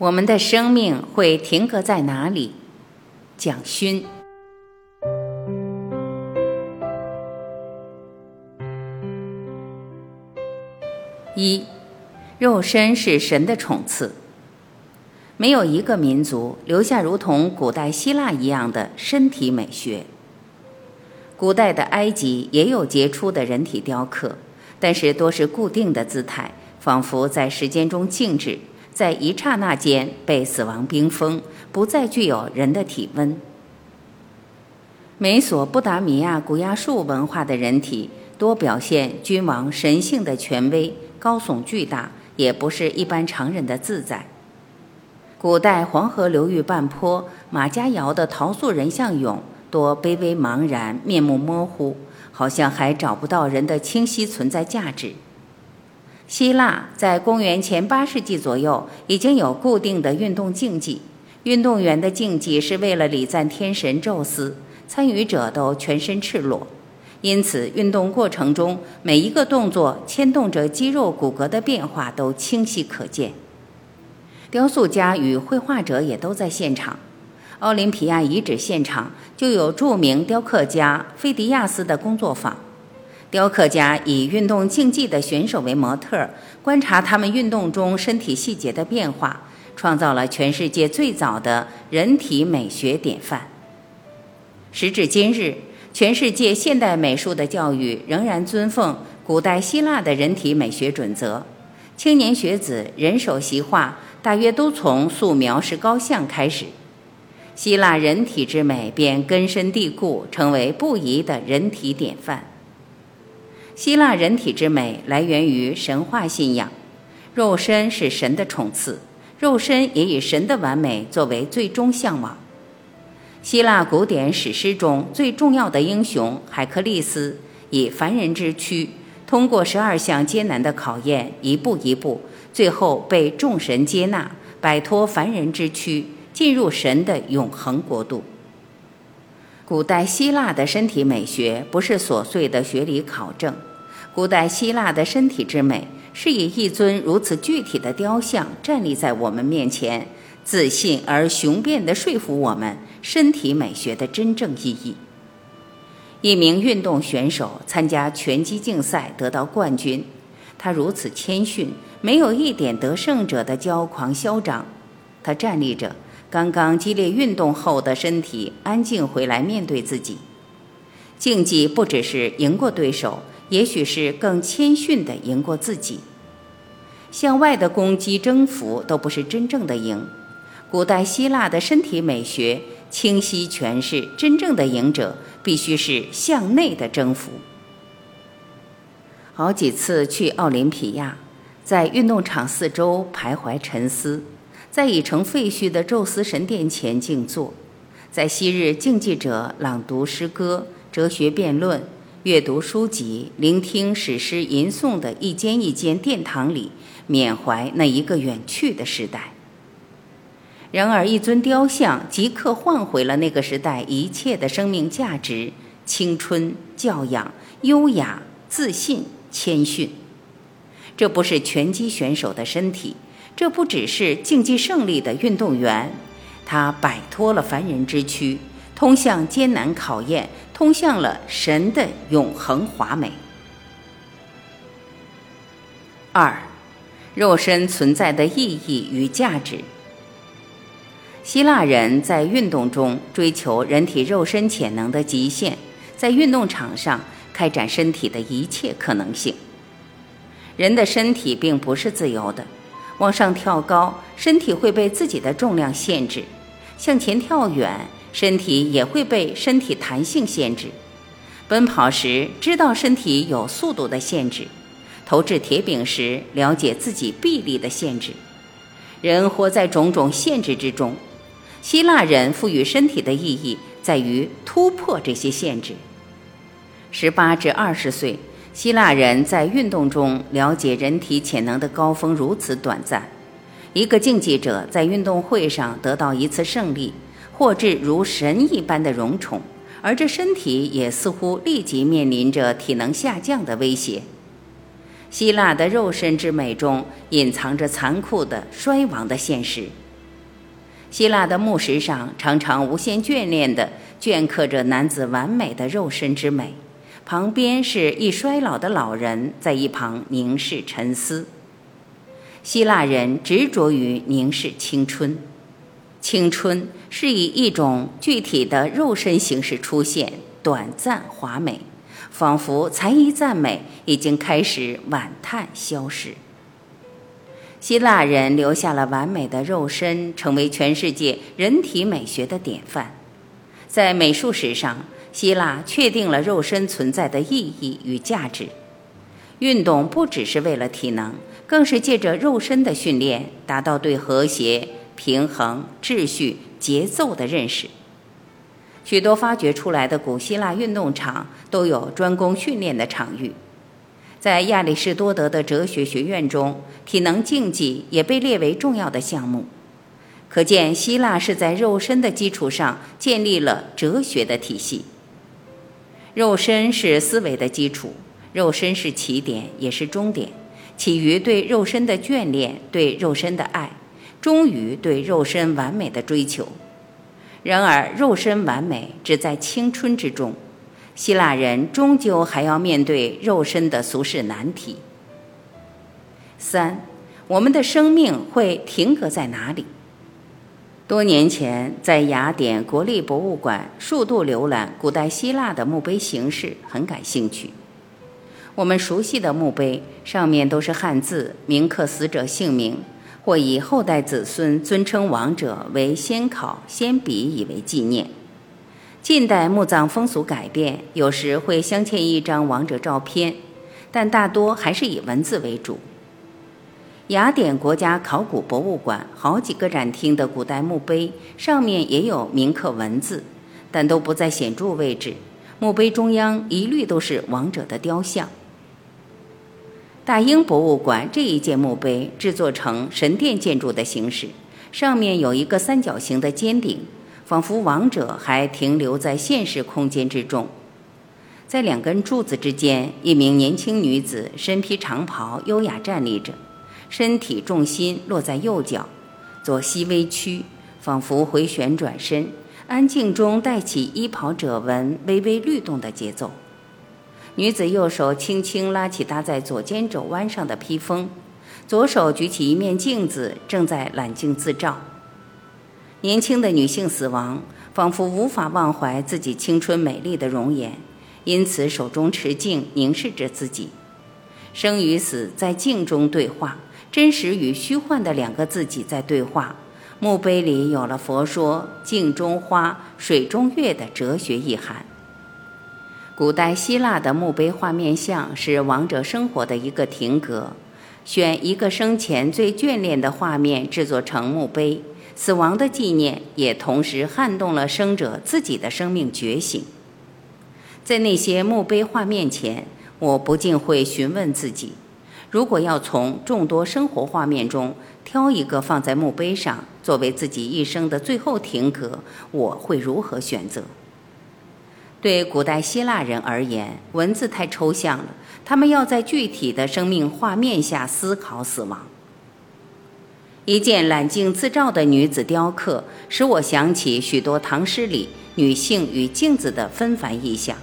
我们的生命会停格在哪里？蒋勋。一，肉身是神的宠赐。没有一个民族留下如同古代希腊一样的身体美学。古代的埃及也有杰出的人体雕刻，但是多是固定的姿态，仿佛在时间中静止。在一刹那间被死亡冰封，不再具有人的体温。美索不达米亚古亚述文化的人体多表现君王神性的权威，高耸巨大，也不是一般常人的自在。古代黄河流域半坡马家窑的陶塑人像俑多卑微茫然，面目模糊，好像还找不到人的清晰存在价值。希腊在公元前八世纪左右已经有固定的运动竞技，运动员的竞技是为了礼赞天神宙斯，参与者都全身赤裸，因此运动过程中每一个动作牵动着肌肉骨骼的变化都清晰可见。雕塑家与绘画者也都在现场，奥林匹亚遗址现场就有著名雕刻家菲迪亚斯的工作坊。雕刻家以运动竞技的选手为模特，观察他们运动中身体细节的变化，创造了全世界最早的人体美学典范。时至今日，全世界现代美术的教育仍然尊奉古代希腊的人体美学准则。青年学子人手习画，大约都从素描石膏像开始，希腊人体之美便根深蒂固，成为不移的人体典范。希腊人体之美来源于神话信仰，肉身是神的宠赐，肉身也以神的完美作为最终向往。希腊古典史诗中最重要的英雄海克力斯，以凡人之躯，通过十二项艰难的考验，一步一步，最后被众神接纳，摆脱凡人之躯，进入神的永恒国度。古代希腊的身体美学不是琐碎的学理考证。古代希腊的身体之美，是以一尊如此具体的雕像站立在我们面前，自信而雄辩地说服我们身体美学的真正意义。一名运动选手参加拳击竞赛得到冠军，他如此谦逊，没有一点得胜者的骄狂嚣张。他站立着，刚刚激烈运动后的身体安静回来，面对自己。竞技不只是赢过对手。也许是更谦逊地赢过自己。向外的攻击、征服都不是真正的赢。古代希腊的身体美学清晰诠释：真正的赢者必须是向内的征服。好几次去奥林匹亚，在运动场四周徘徊沉思，在已成废墟的宙斯神殿前静坐，在昔日竞技者朗读诗歌、哲学辩论。阅读书籍，聆听史诗吟诵的一间一间殿堂里，缅怀那一个远去的时代。然而，一尊雕像即刻换回了那个时代一切的生命价值：青春、教养、优雅、自信、谦逊。这不是拳击选手的身体，这不只是竞技胜利的运动员，他摆脱了凡人之躯，通向艰难考验。通向了神的永恒华美。二，肉身存在的意义与价值。希腊人在运动中追求人体肉身潜能的极限，在运动场上开展身体的一切可能性。人的身体并不是自由的，往上跳高，身体会被自己的重量限制；向前跳远。身体也会被身体弹性限制，奔跑时知道身体有速度的限制，投掷铁饼时了解自己臂力的限制。人活在种种限制之中，希腊人赋予身体的意义在于突破这些限制。十八至二十岁，希腊人在运动中了解人体潜能的高峰如此短暂。一个竞技者在运动会上得到一次胜利。获至如神一般的荣宠，而这身体也似乎立即面临着体能下降的威胁。希腊的肉身之美中隐藏着残酷的衰亡的现实。希腊的墓石上常常无限眷恋地镌刻着男子完美的肉身之美，旁边是一衰老的老人在一旁凝视沉思。希腊人执着于凝视青春，青春是以一种具体的肉身形式出现，短暂华美，仿佛才一赞美，已经开始惋叹消逝。希腊人留下了完美的肉身，成为全世界人体美学的典范。在美术史上，希腊确定了肉身存在的意义与价值。运动不只是为了体能。更是借着肉身的训练，达到对和谐、平衡、秩序、节奏的认识。许多发掘出来的古希腊运动场都有专攻训练的场域，在亚里士多德的哲学学院中，体能竞技也被列为重要的项目。可见，希腊是在肉身的基础上建立了哲学的体系。肉身是思维的基础，肉身是起点，也是终点。起于对肉身的眷恋，对肉身的爱，终于对肉身完美的追求。然而，肉身完美只在青春之中，希腊人终究还要面对肉身的俗世难题。三，我们的生命会停格在哪里？多年前，在雅典国立博物馆数度浏览古代希腊的墓碑形式，很感兴趣。我们熟悉的墓碑上面都是汉字，铭刻死者姓名，或以后代子孙尊称亡者为先考、先笔以为纪念。近代墓葬风俗改变，有时会镶嵌一张亡者照片，但大多还是以文字为主。雅典国家考古博物馆好几个展厅的古代墓碑上面也有铭刻文字，但都不在显著位置。墓碑中央一律都是王者的雕像。大英博物馆这一件墓碑制作成神殿建筑的形式，上面有一个三角形的尖顶，仿佛王者还停留在现实空间之中。在两根柱子之间，一名年轻女子身披长袍，优雅站立着，身体重心落在右脚，左膝微屈，仿佛回旋转身，安静中带起衣袍褶纹微微律动的节奏。女子右手轻轻拉起搭在左肩肘弯上的披风，左手举起一面镜子，正在揽镜自照。年轻的女性死亡，仿佛无法忘怀自己青春美丽的容颜，因此手中持镜凝视着自己。生与死在镜中对话，真实与虚幻的两个自己在对话。墓碑里有了佛说“镜中花，水中月”的哲学意涵。古代希腊的墓碑画面像是亡者生活的一个亭阁，选一个生前最眷恋的画面制作成墓碑，死亡的纪念也同时撼动了生者自己的生命觉醒。在那些墓碑画面前，我不禁会询问自己：如果要从众多生活画面中挑一个放在墓碑上，作为自己一生的最后停格，我会如何选择？对古代希腊人而言，文字太抽象了，他们要在具体的生命画面下思考死亡。一件揽镜自照的女子雕刻，使我想起许多唐诗里女性与镜子的纷繁意象。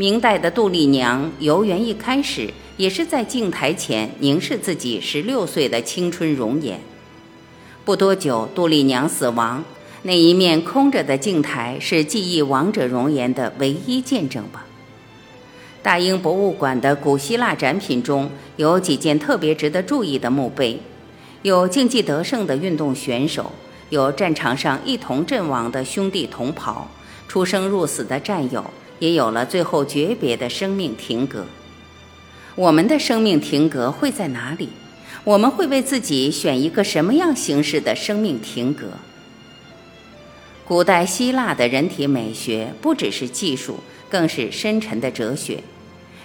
明代的杜丽娘游园一开始也是在镜台前凝视自己十六岁的青春容颜。不多久，杜丽娘死亡。那一面空着的镜台是记忆亡者容颜的唯一见证吧。大英博物馆的古希腊展品中有几件特别值得注意的墓碑，有竞技得胜的运动选手，有战场上一同阵亡的兄弟同袍，出生入死的战友，也有了最后诀别的生命停格。我们的生命停格会在哪里？我们会为自己选一个什么样形式的生命停格？古代希腊的人体美学不只是技术，更是深沉的哲学，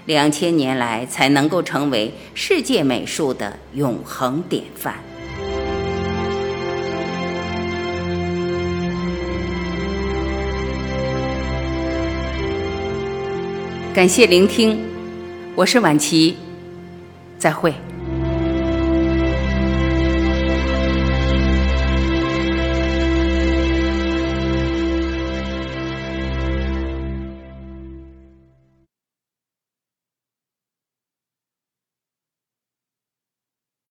两千年来才能够成为世界美术的永恒典范。感谢聆听，我是晚琪，再会。